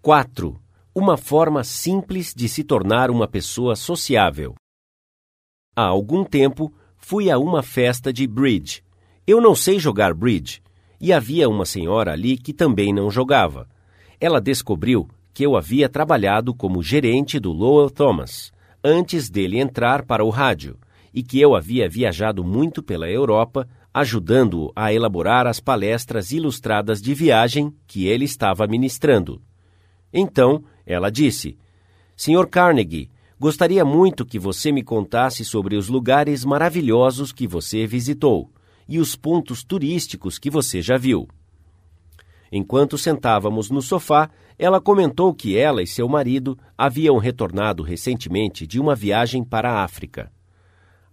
4. Uma forma simples de se tornar uma pessoa sociável. Há algum tempo, fui a uma festa de bridge. Eu não sei jogar bridge, e havia uma senhora ali que também não jogava. Ela descobriu que eu havia trabalhado como gerente do Lowell Thomas, antes dele entrar para o rádio, e que eu havia viajado muito pela Europa, ajudando-o a elaborar as palestras ilustradas de viagem que ele estava ministrando. Então, ela disse: Sr. Carnegie, gostaria muito que você me contasse sobre os lugares maravilhosos que você visitou e os pontos turísticos que você já viu. Enquanto sentávamos no sofá, ela comentou que ela e seu marido haviam retornado recentemente de uma viagem para a África.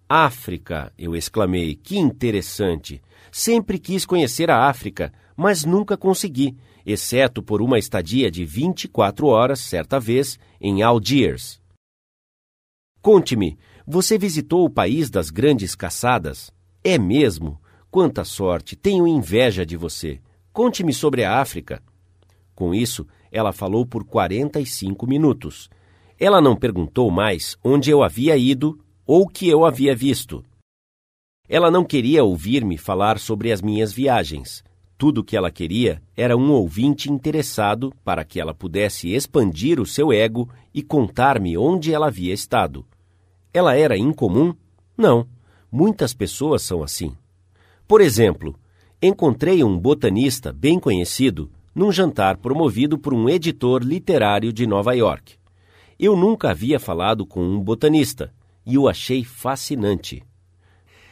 África, eu exclamei, que interessante! Sempre quis conhecer a África, mas nunca consegui, exceto por uma estadia de 24 horas, certa vez, em Algiers. Conte-me, você visitou o país das grandes caçadas? É mesmo? Quanta sorte! Tenho inveja de você. Conte-me sobre a África. Com isso, ela falou por 45 minutos. Ela não perguntou mais onde eu havia ido ou o que eu havia visto. Ela não queria ouvir-me falar sobre as minhas viagens. Tudo o que ela queria era um ouvinte interessado para que ela pudesse expandir o seu ego e contar-me onde ela havia estado. Ela era incomum? Não. Muitas pessoas são assim. Por exemplo, encontrei um botanista bem conhecido num jantar promovido por um editor literário de Nova York. Eu nunca havia falado com um botanista e o achei fascinante.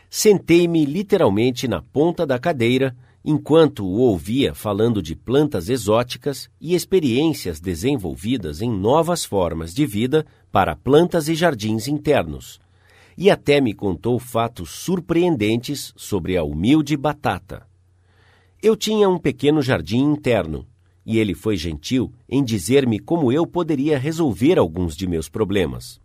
Sentei-me literalmente na ponta da cadeira enquanto o ouvia falando de plantas exóticas e experiências desenvolvidas em novas formas de vida para plantas e jardins internos, e até me contou fatos surpreendentes sobre a humilde batata. Eu tinha um pequeno jardim interno, e ele foi gentil em dizer-me como eu poderia resolver alguns de meus problemas.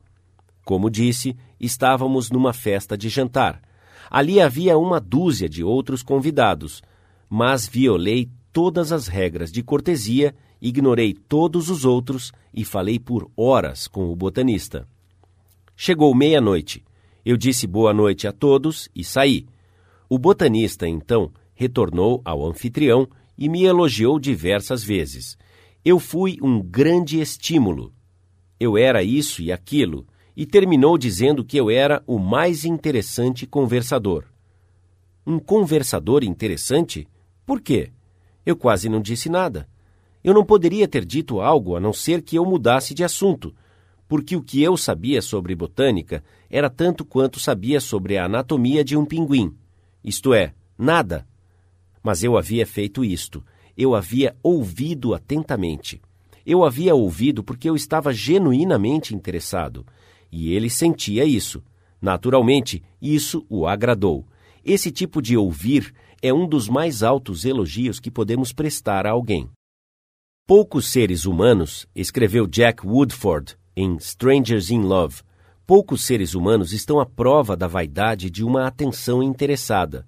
Como disse, estávamos numa festa de jantar. Ali havia uma dúzia de outros convidados, mas violei todas as regras de cortesia, ignorei todos os outros e falei por horas com o botanista. Chegou meia-noite eu disse boa noite a todos e saí. O botanista, então, retornou ao anfitrião e me elogiou diversas vezes. Eu fui um grande estímulo. Eu era isso e aquilo, e terminou dizendo que eu era o mais interessante conversador. Um conversador interessante? Por quê? Eu quase não disse nada. Eu não poderia ter dito algo a não ser que eu mudasse de assunto, porque o que eu sabia sobre botânica era tanto quanto sabia sobre a anatomia de um pinguim. Isto é, nada. Mas eu havia feito isto. Eu havia ouvido atentamente. Eu havia ouvido porque eu estava genuinamente interessado. E ele sentia isso. Naturalmente, isso o agradou. Esse tipo de ouvir é um dos mais altos elogios que podemos prestar a alguém. Poucos seres humanos, escreveu Jack Woodford, em Strangers in Love, poucos seres humanos estão à prova da vaidade de uma atenção interessada.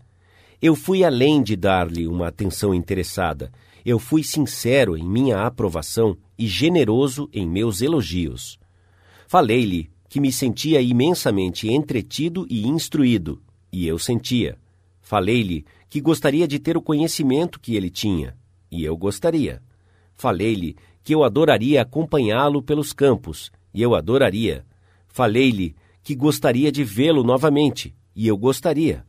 Eu fui além de dar-lhe uma atenção interessada. Eu fui sincero em minha aprovação e generoso em meus elogios. Falei-lhe que me sentia imensamente entretido e instruído, e eu sentia. Falei-lhe que gostaria de ter o conhecimento que ele tinha, e eu gostaria. Falei-lhe que eu adoraria acompanhá-lo pelos campos, e eu adoraria. Falei-lhe que gostaria de vê-lo novamente, e eu gostaria.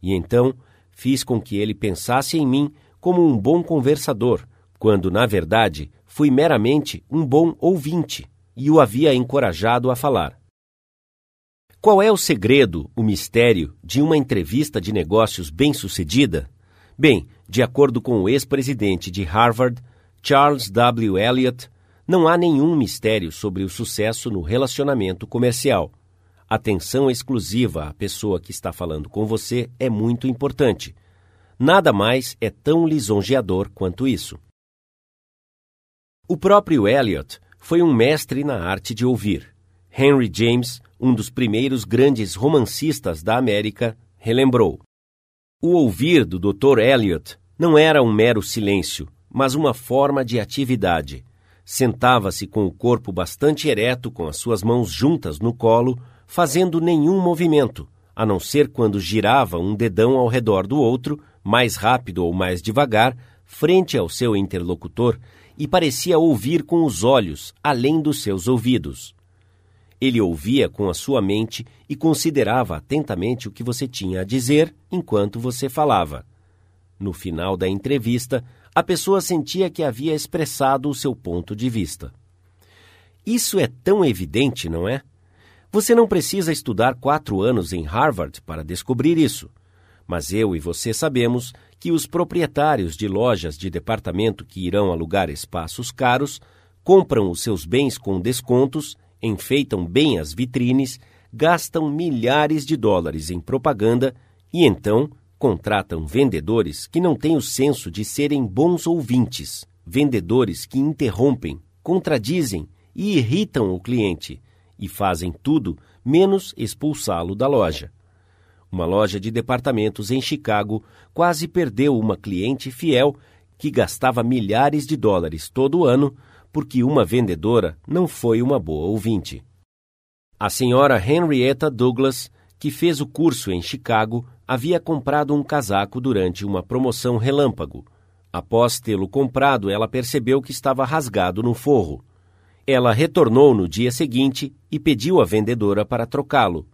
E então fiz com que ele pensasse em mim como um bom conversador, quando, na verdade, fui meramente um bom ouvinte e o havia encorajado a falar. Qual é o segredo, o mistério, de uma entrevista de negócios bem-sucedida? Bem, de acordo com o ex-presidente de Harvard, Charles W. Eliot, não há nenhum mistério sobre o sucesso no relacionamento comercial. Atenção exclusiva à pessoa que está falando com você é muito importante. Nada mais é tão lisonjeador quanto isso. O próprio Eliot foi um mestre na arte de ouvir. Henry James, um dos primeiros grandes romancistas da América, relembrou: O ouvir do Dr. Eliot não era um mero silêncio, mas uma forma de atividade Sentava-se com o corpo bastante ereto, com as suas mãos juntas no colo, fazendo nenhum movimento, a não ser quando girava um dedão ao redor do outro, mais rápido ou mais devagar, frente ao seu interlocutor, e parecia ouvir com os olhos, além dos seus ouvidos. Ele ouvia com a sua mente e considerava atentamente o que você tinha a dizer enquanto você falava. No final da entrevista, a pessoa sentia que havia expressado o seu ponto de vista. Isso é tão evidente, não é? Você não precisa estudar quatro anos em Harvard para descobrir isso. Mas eu e você sabemos que os proprietários de lojas de departamento que irão alugar espaços caros compram os seus bens com descontos enfeitam bem as vitrines, gastam milhares de dólares em propaganda e então contratam vendedores que não têm o senso de serem bons ouvintes, vendedores que interrompem, contradizem e irritam o cliente e fazem tudo menos expulsá-lo da loja. Uma loja de departamentos em Chicago quase perdeu uma cliente fiel que gastava milhares de dólares todo ano porque uma vendedora não foi uma boa ouvinte. A senhora Henrietta Douglas, que fez o curso em Chicago, havia comprado um casaco durante uma promoção relâmpago. Após tê-lo comprado, ela percebeu que estava rasgado no forro. Ela retornou no dia seguinte e pediu à vendedora para trocá-lo.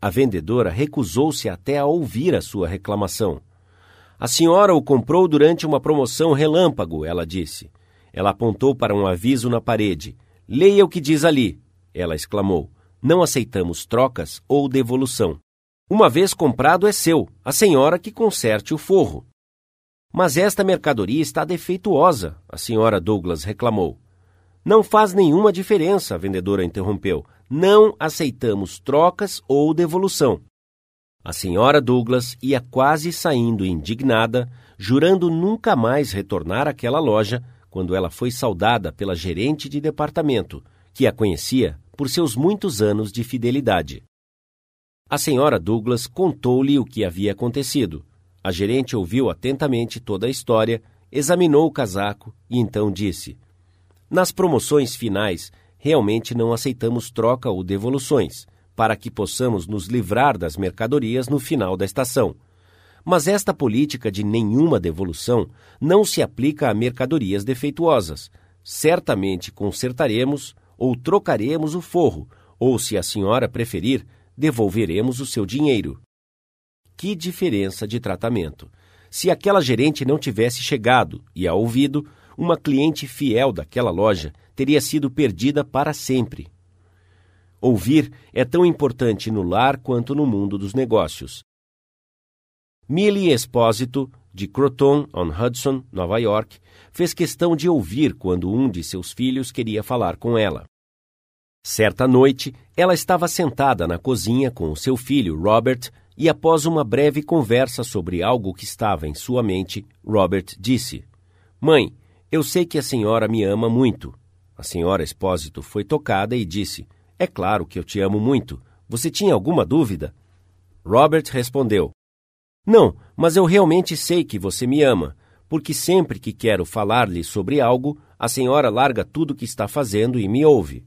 A vendedora recusou-se até a ouvir a sua reclamação. A senhora o comprou durante uma promoção relâmpago, ela disse. Ela apontou para um aviso na parede. Leia o que diz ali, ela exclamou. Não aceitamos trocas ou devolução. Uma vez comprado é seu, a senhora que conserte o forro. Mas esta mercadoria está defeituosa, a senhora Douglas reclamou. Não faz nenhuma diferença, a vendedora interrompeu. Não aceitamos trocas ou devolução. A senhora Douglas ia quase saindo indignada, jurando nunca mais retornar àquela loja quando ela foi saudada pela gerente de departamento, que a conhecia por seus muitos anos de fidelidade. A senhora Douglas contou-lhe o que havia acontecido. A gerente ouviu atentamente toda a história, examinou o casaco e então disse: Nas promoções finais, realmente não aceitamos troca ou devoluções, para que possamos nos livrar das mercadorias no final da estação. Mas esta política de nenhuma devolução não se aplica a mercadorias defeituosas. Certamente consertaremos ou trocaremos o forro, ou, se a senhora preferir, devolveremos o seu dinheiro. Que diferença de tratamento! Se aquela gerente não tivesse chegado e a ouvido, uma cliente fiel daquela loja teria sido perdida para sempre. Ouvir é tão importante no lar quanto no mundo dos negócios. Millie Espósito, de Croton on Hudson, Nova York, fez questão de ouvir quando um de seus filhos queria falar com ela. Certa noite, ela estava sentada na cozinha com o seu filho, Robert, e após uma breve conversa sobre algo que estava em sua mente, Robert disse: Mãe, eu sei que a senhora me ama muito. A senhora Espósito foi tocada e disse: É claro que eu te amo muito. Você tinha alguma dúvida? Robert respondeu: não, mas eu realmente sei que você me ama, porque sempre que quero falar-lhe sobre algo, a senhora larga tudo o que está fazendo e me ouve.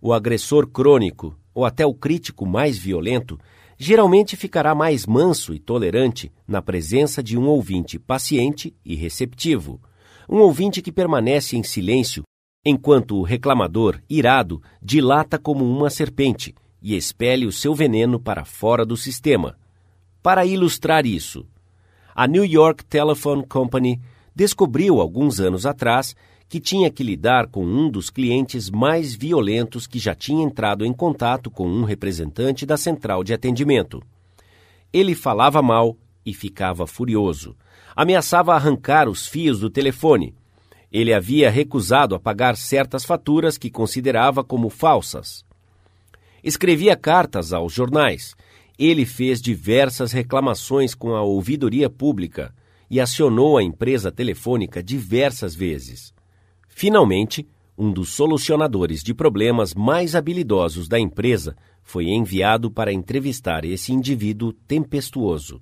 O agressor crônico, ou até o crítico mais violento, geralmente ficará mais manso e tolerante na presença de um ouvinte paciente e receptivo, um ouvinte que permanece em silêncio enquanto o reclamador, irado, dilata como uma serpente e expele o seu veneno para fora do sistema para ilustrar isso, a New York Telephone Company descobriu alguns anos atrás que tinha que lidar com um dos clientes mais violentos que já tinha entrado em contato com um representante da central de atendimento. Ele falava mal e ficava furioso. Ameaçava arrancar os fios do telefone. Ele havia recusado a pagar certas faturas que considerava como falsas. Escrevia cartas aos jornais ele fez diversas reclamações com a ouvidoria pública e acionou a empresa telefônica diversas vezes. Finalmente, um dos solucionadores de problemas mais habilidosos da empresa foi enviado para entrevistar esse indivíduo tempestuoso.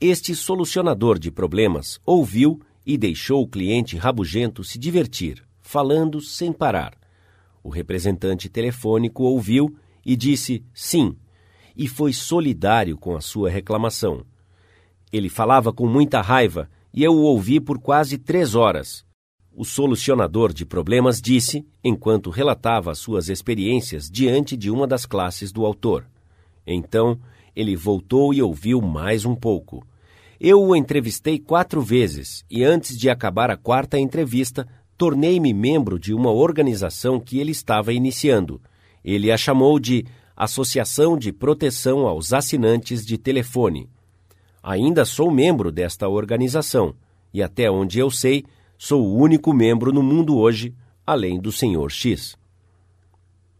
Este solucionador de problemas ouviu e deixou o cliente rabugento se divertir, falando sem parar. O representante telefônico ouviu e disse sim, e foi solidário com a sua reclamação. Ele falava com muita raiva e eu o ouvi por quase três horas. O solucionador de problemas disse, enquanto relatava suas experiências diante de uma das classes do autor. Então, ele voltou e ouviu mais um pouco. Eu o entrevistei quatro vezes e, antes de acabar a quarta entrevista, tornei-me membro de uma organização que ele estava iniciando. Ele a chamou de Associação de Proteção aos Assinantes de Telefone. Ainda sou membro desta organização e, até onde eu sei, sou o único membro no mundo hoje, além do Sr. X.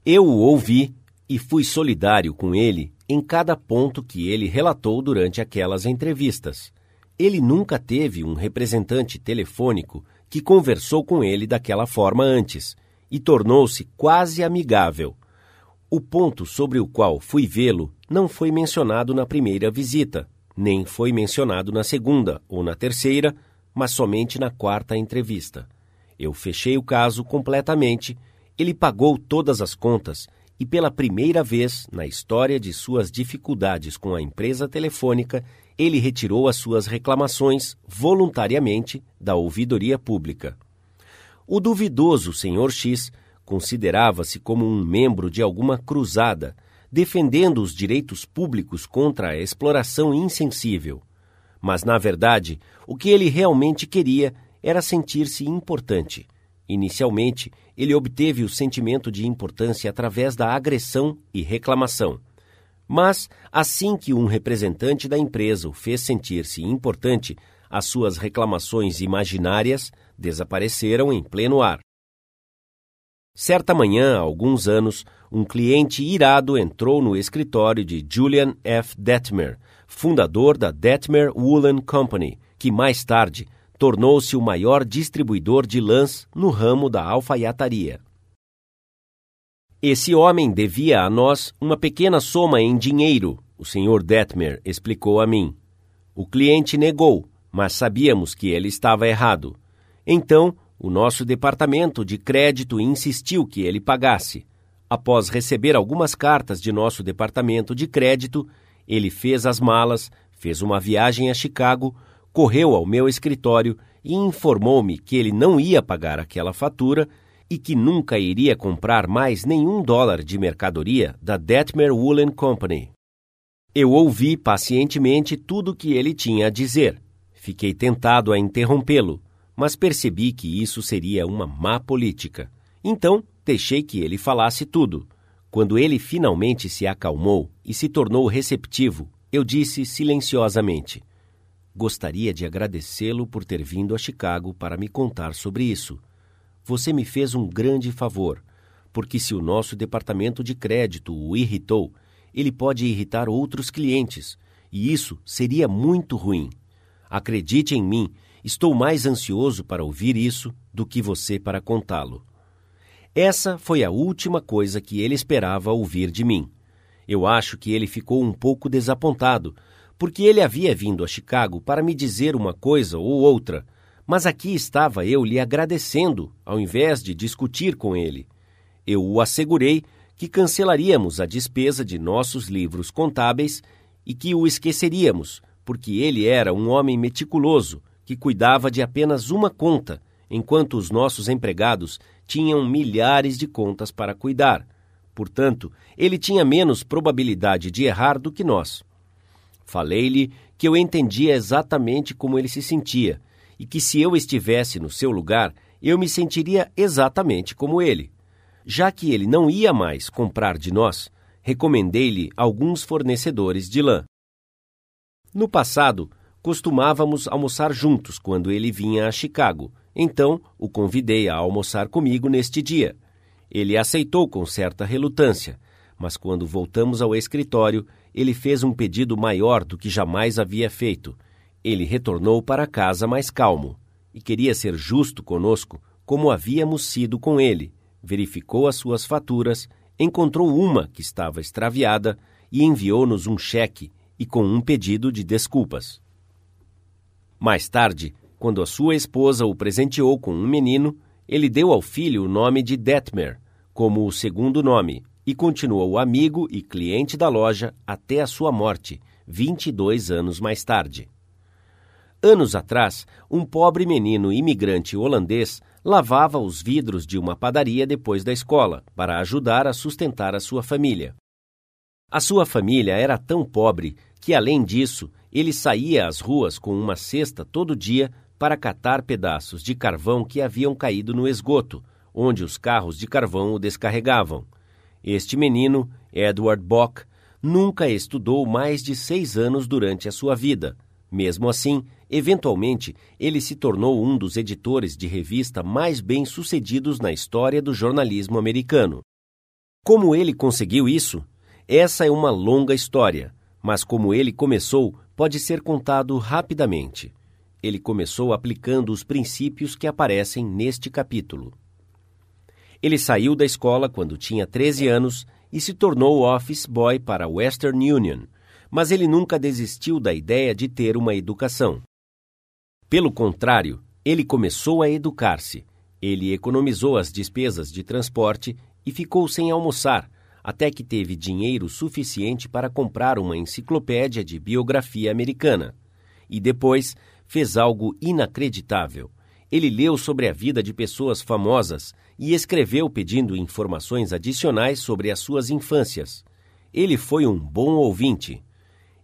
Eu o ouvi e fui solidário com ele em cada ponto que ele relatou durante aquelas entrevistas. Ele nunca teve um representante telefônico que conversou com ele daquela forma antes e tornou-se quase amigável. O ponto sobre o qual fui vê-lo não foi mencionado na primeira visita, nem foi mencionado na segunda ou na terceira, mas somente na quarta entrevista. Eu fechei o caso completamente, ele pagou todas as contas e, pela primeira vez na história de suas dificuldades com a empresa telefônica, ele retirou as suas reclamações voluntariamente da ouvidoria pública. O duvidoso Sr. X considerava-se como um membro de alguma cruzada, defendendo os direitos públicos contra a exploração insensível. Mas, na verdade, o que ele realmente queria era sentir-se importante. Inicialmente, ele obteve o sentimento de importância através da agressão e reclamação. Mas, assim que um representante da empresa o fez sentir-se importante, as suas reclamações imaginárias desapareceram em pleno ar. Certa manhã, há alguns anos, um cliente irado entrou no escritório de Julian F. Detmer, fundador da Detmer Woolen Company, que mais tarde tornou-se o maior distribuidor de lãs no ramo da alfaiataria. Esse homem devia a nós uma pequena soma em dinheiro, o Sr. Detmer explicou a mim. O cliente negou, mas sabíamos que ele estava errado. Então, o nosso departamento de crédito insistiu que ele pagasse. Após receber algumas cartas de nosso departamento de crédito, ele fez as malas, fez uma viagem a Chicago, correu ao meu escritório e informou-me que ele não ia pagar aquela fatura e que nunca iria comprar mais nenhum dólar de mercadoria da Detmer Woolen Company. Eu ouvi pacientemente tudo o que ele tinha a dizer. Fiquei tentado a interrompê-lo, mas percebi que isso seria uma má política. Então, deixei que ele falasse tudo. Quando ele finalmente se acalmou e se tornou receptivo, eu disse silenciosamente: Gostaria de agradecê-lo por ter vindo a Chicago para me contar sobre isso você me fez um grande favor, porque se o nosso departamento de crédito o irritou, ele pode irritar outros clientes, e isso seria muito ruim. Acredite em mim, estou mais ansioso para ouvir isso do que você para contá-lo. Essa foi a última coisa que ele esperava ouvir de mim. Eu acho que ele ficou um pouco desapontado, porque ele havia vindo a Chicago para me dizer uma coisa ou outra, mas aqui estava eu lhe agradecendo, ao invés de discutir com ele. Eu o assegurei que cancelaríamos a despesa de nossos livros contábeis e que o esqueceríamos, porque ele era um homem meticuloso que cuidava de apenas uma conta, enquanto os nossos empregados tinham milhares de contas para cuidar. Portanto, ele tinha menos probabilidade de errar do que nós. Falei-lhe que eu entendia exatamente como ele se sentia e que se eu estivesse no seu lugar, eu me sentiria exatamente como ele. Já que ele não ia mais comprar de nós, recomendei-lhe alguns fornecedores de lã. No passado, costumávamos almoçar juntos quando ele vinha a Chicago, então o convidei a almoçar comigo neste dia. Ele aceitou com certa relutância, mas quando voltamos ao escritório, ele fez um pedido maior do que jamais havia feito ele retornou para casa mais calmo e queria ser justo conosco, como havíamos sido com ele. Verificou as suas faturas, encontrou uma que estava extraviada e enviou-nos um cheque e com um pedido de desculpas. Mais tarde, quando a sua esposa o presenteou com um menino, Ele deu ao filho o nome de Detmer, como o segundo nome, e continuou amigo e cliente da loja até a sua morte, 22 anos mais tarde. Anos atrás, um pobre menino imigrante holandês lavava os vidros de uma padaria depois da escola para ajudar a sustentar a sua família. A sua família era tão pobre que, além disso, ele saía às ruas com uma cesta todo dia para catar pedaços de carvão que haviam caído no esgoto, onde os carros de carvão o descarregavam. Este menino, Edward Bock, nunca estudou mais de seis anos durante a sua vida. Mesmo assim, eventualmente, ele se tornou um dos editores de revista mais bem-sucedidos na história do jornalismo americano. Como ele conseguiu isso? Essa é uma longa história, mas como ele começou pode ser contado rapidamente. Ele começou aplicando os princípios que aparecem neste capítulo. Ele saiu da escola quando tinha 13 anos e se tornou office boy para a Western Union, mas ele nunca desistiu da ideia de ter uma educação. Pelo contrário, ele começou a educar-se. Ele economizou as despesas de transporte e ficou sem almoçar, até que teve dinheiro suficiente para comprar uma enciclopédia de biografia americana. E depois fez algo inacreditável. Ele leu sobre a vida de pessoas famosas e escreveu pedindo informações adicionais sobre as suas infâncias. Ele foi um bom ouvinte.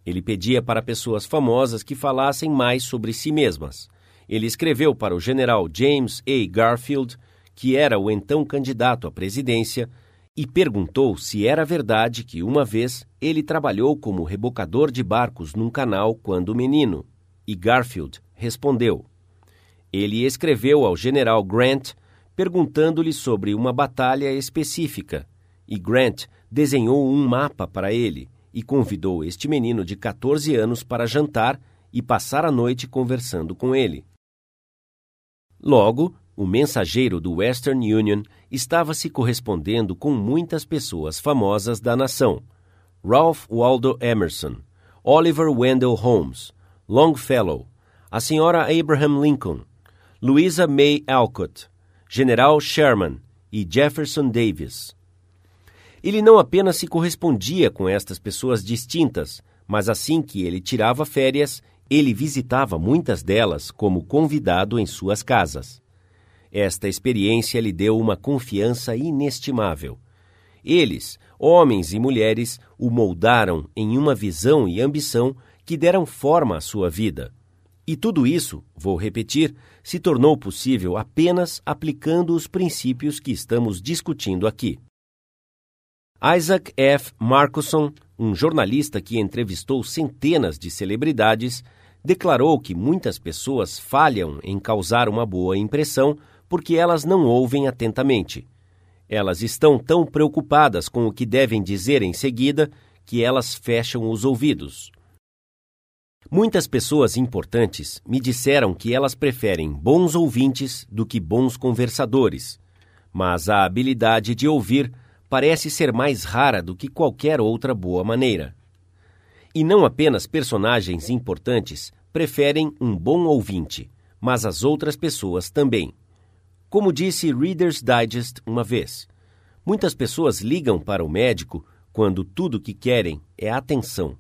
Ele pedia para pessoas famosas que falassem mais sobre si mesmas. Ele escreveu para o general James A. Garfield, que era o então candidato à presidência, e perguntou se era verdade que uma vez ele trabalhou como rebocador de barcos num canal quando menino. E Garfield respondeu: ele escreveu ao general Grant perguntando-lhe sobre uma batalha específica, e Grant desenhou um mapa para ele e convidou este menino de 14 anos para jantar e passar a noite conversando com ele. Logo, o mensageiro do Western Union estava se correspondendo com muitas pessoas famosas da nação: Ralph Waldo Emerson, Oliver Wendell Holmes, Longfellow, a senhora Abraham Lincoln, Louisa May Alcott, General Sherman e Jefferson Davis. Ele não apenas se correspondia com estas pessoas distintas, mas assim que ele tirava férias, ele visitava muitas delas como convidado em suas casas. Esta experiência lhe deu uma confiança inestimável. Eles, homens e mulheres, o moldaram em uma visão e ambição que deram forma à sua vida. E tudo isso, vou repetir, se tornou possível apenas aplicando os princípios que estamos discutindo aqui. Isaac F. Marcusson, um jornalista que entrevistou centenas de celebridades, declarou que muitas pessoas falham em causar uma boa impressão porque elas não ouvem atentamente. Elas estão tão preocupadas com o que devem dizer em seguida que elas fecham os ouvidos. Muitas pessoas importantes me disseram que elas preferem bons ouvintes do que bons conversadores, mas a habilidade de ouvir parece ser mais rara do que qualquer outra boa maneira. E não apenas personagens importantes preferem um bom ouvinte, mas as outras pessoas também. Como disse Reader's Digest uma vez, muitas pessoas ligam para o médico quando tudo o que querem é atenção.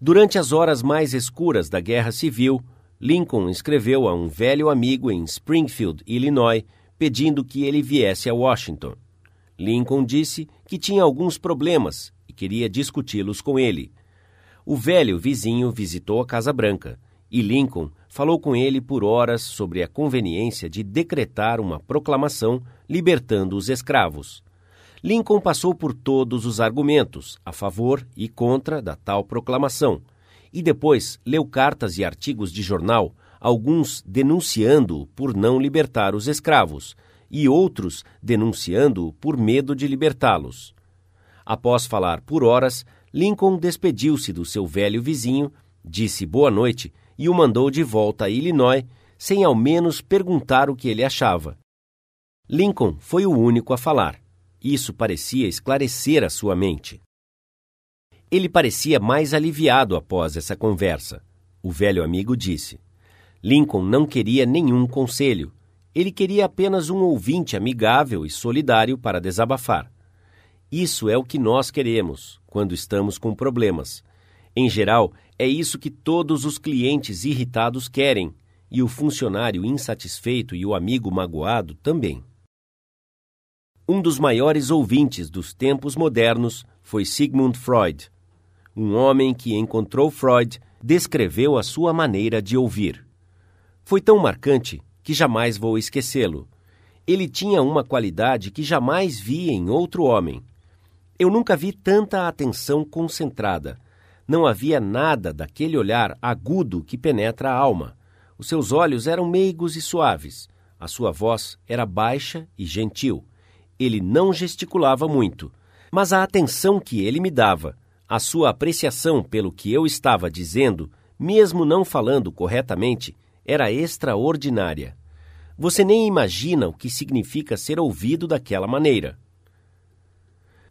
Durante as horas mais escuras da Guerra Civil, Lincoln escreveu a um velho amigo em Springfield, Illinois, pedindo que ele viesse a Washington. Lincoln disse que tinha alguns problemas e queria discuti-los com ele. O velho vizinho visitou a Casa Branca e Lincoln falou com ele por horas sobre a conveniência de decretar uma proclamação libertando os escravos. Lincoln passou por todos os argumentos a favor e contra da tal proclamação e depois leu cartas e artigos de jornal, alguns denunciando-o por não libertar os escravos e outros denunciando-o por medo de libertá-los. Após falar por horas, Lincoln despediu-se do seu velho vizinho, disse boa noite e o mandou de volta a Illinois, sem ao menos perguntar o que ele achava. Lincoln foi o único a falar. Isso parecia esclarecer a sua mente. Ele parecia mais aliviado após essa conversa. O velho amigo disse: Lincoln não queria nenhum conselho. Ele queria apenas um ouvinte amigável e solidário para desabafar. Isso é o que nós queremos quando estamos com problemas. Em geral, é isso que todos os clientes irritados querem, e o funcionário insatisfeito e o amigo magoado também. Um dos maiores ouvintes dos tempos modernos foi Sigmund Freud. Um homem que encontrou Freud descreveu a sua maneira de ouvir. Foi tão marcante que jamais vou esquecê-lo. Ele tinha uma qualidade que jamais vi em outro homem. Eu nunca vi tanta atenção concentrada. Não havia nada daquele olhar agudo que penetra a alma. Os seus olhos eram meigos e suaves. A sua voz era baixa e gentil. Ele não gesticulava muito, mas a atenção que ele me dava, a sua apreciação pelo que eu estava dizendo, mesmo não falando corretamente, era extraordinária. Você nem imagina o que significa ser ouvido daquela maneira.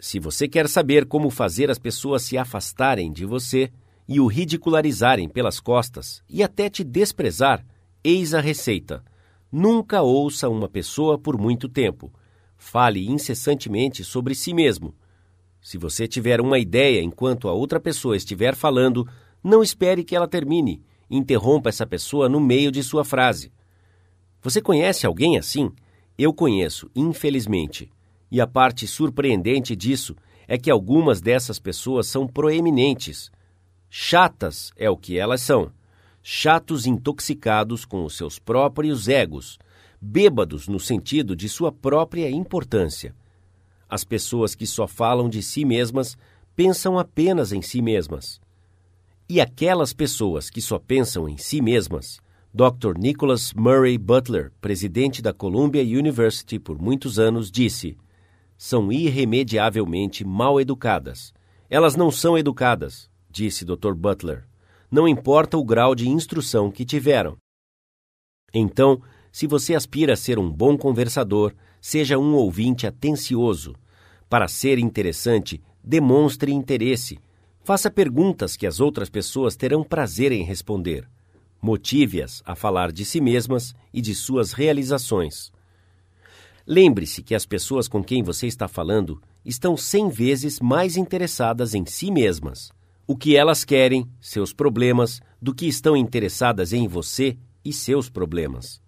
Se você quer saber como fazer as pessoas se afastarem de você e o ridicularizarem pelas costas e até te desprezar, eis a receita. Nunca ouça uma pessoa por muito tempo. Fale incessantemente sobre si mesmo. Se você tiver uma ideia enquanto a outra pessoa estiver falando, não espere que ela termine. Interrompa essa pessoa no meio de sua frase. Você conhece alguém assim? Eu conheço, infelizmente. E a parte surpreendente disso é que algumas dessas pessoas são proeminentes. Chatas é o que elas são. Chatos intoxicados com os seus próprios egos, bêbados no sentido de sua própria importância. As pessoas que só falam de si mesmas pensam apenas em si mesmas. E aquelas pessoas que só pensam em si mesmas, Dr. Nicholas Murray Butler, presidente da Columbia University por muitos anos, disse: são irremediavelmente mal educadas. Elas não são educadas, disse Dr. Butler. Não importa o grau de instrução que tiveram. Então, se você aspira a ser um bom conversador, seja um ouvinte atencioso. Para ser interessante, demonstre interesse. Faça perguntas que as outras pessoas terão prazer em responder. Motive-as a falar de si mesmas e de suas realizações. Lembre-se que as pessoas com quem você está falando estão cem vezes mais interessadas em si mesmas, o que elas querem, seus problemas, do que estão interessadas em você e seus problemas.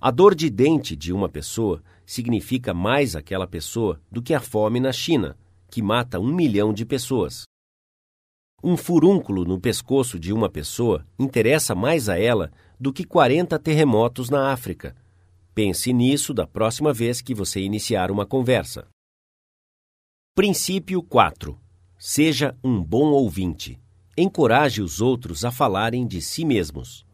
A dor de dente de uma pessoa significa mais aquela pessoa do que a fome na China, que mata um milhão de pessoas. Um furúnculo no pescoço de uma pessoa interessa mais a ela do que 40 terremotos na África, Pense nisso da próxima vez que você iniciar uma conversa. Princípio 4. Seja um bom ouvinte. Encoraje os outros a falarem de si mesmos.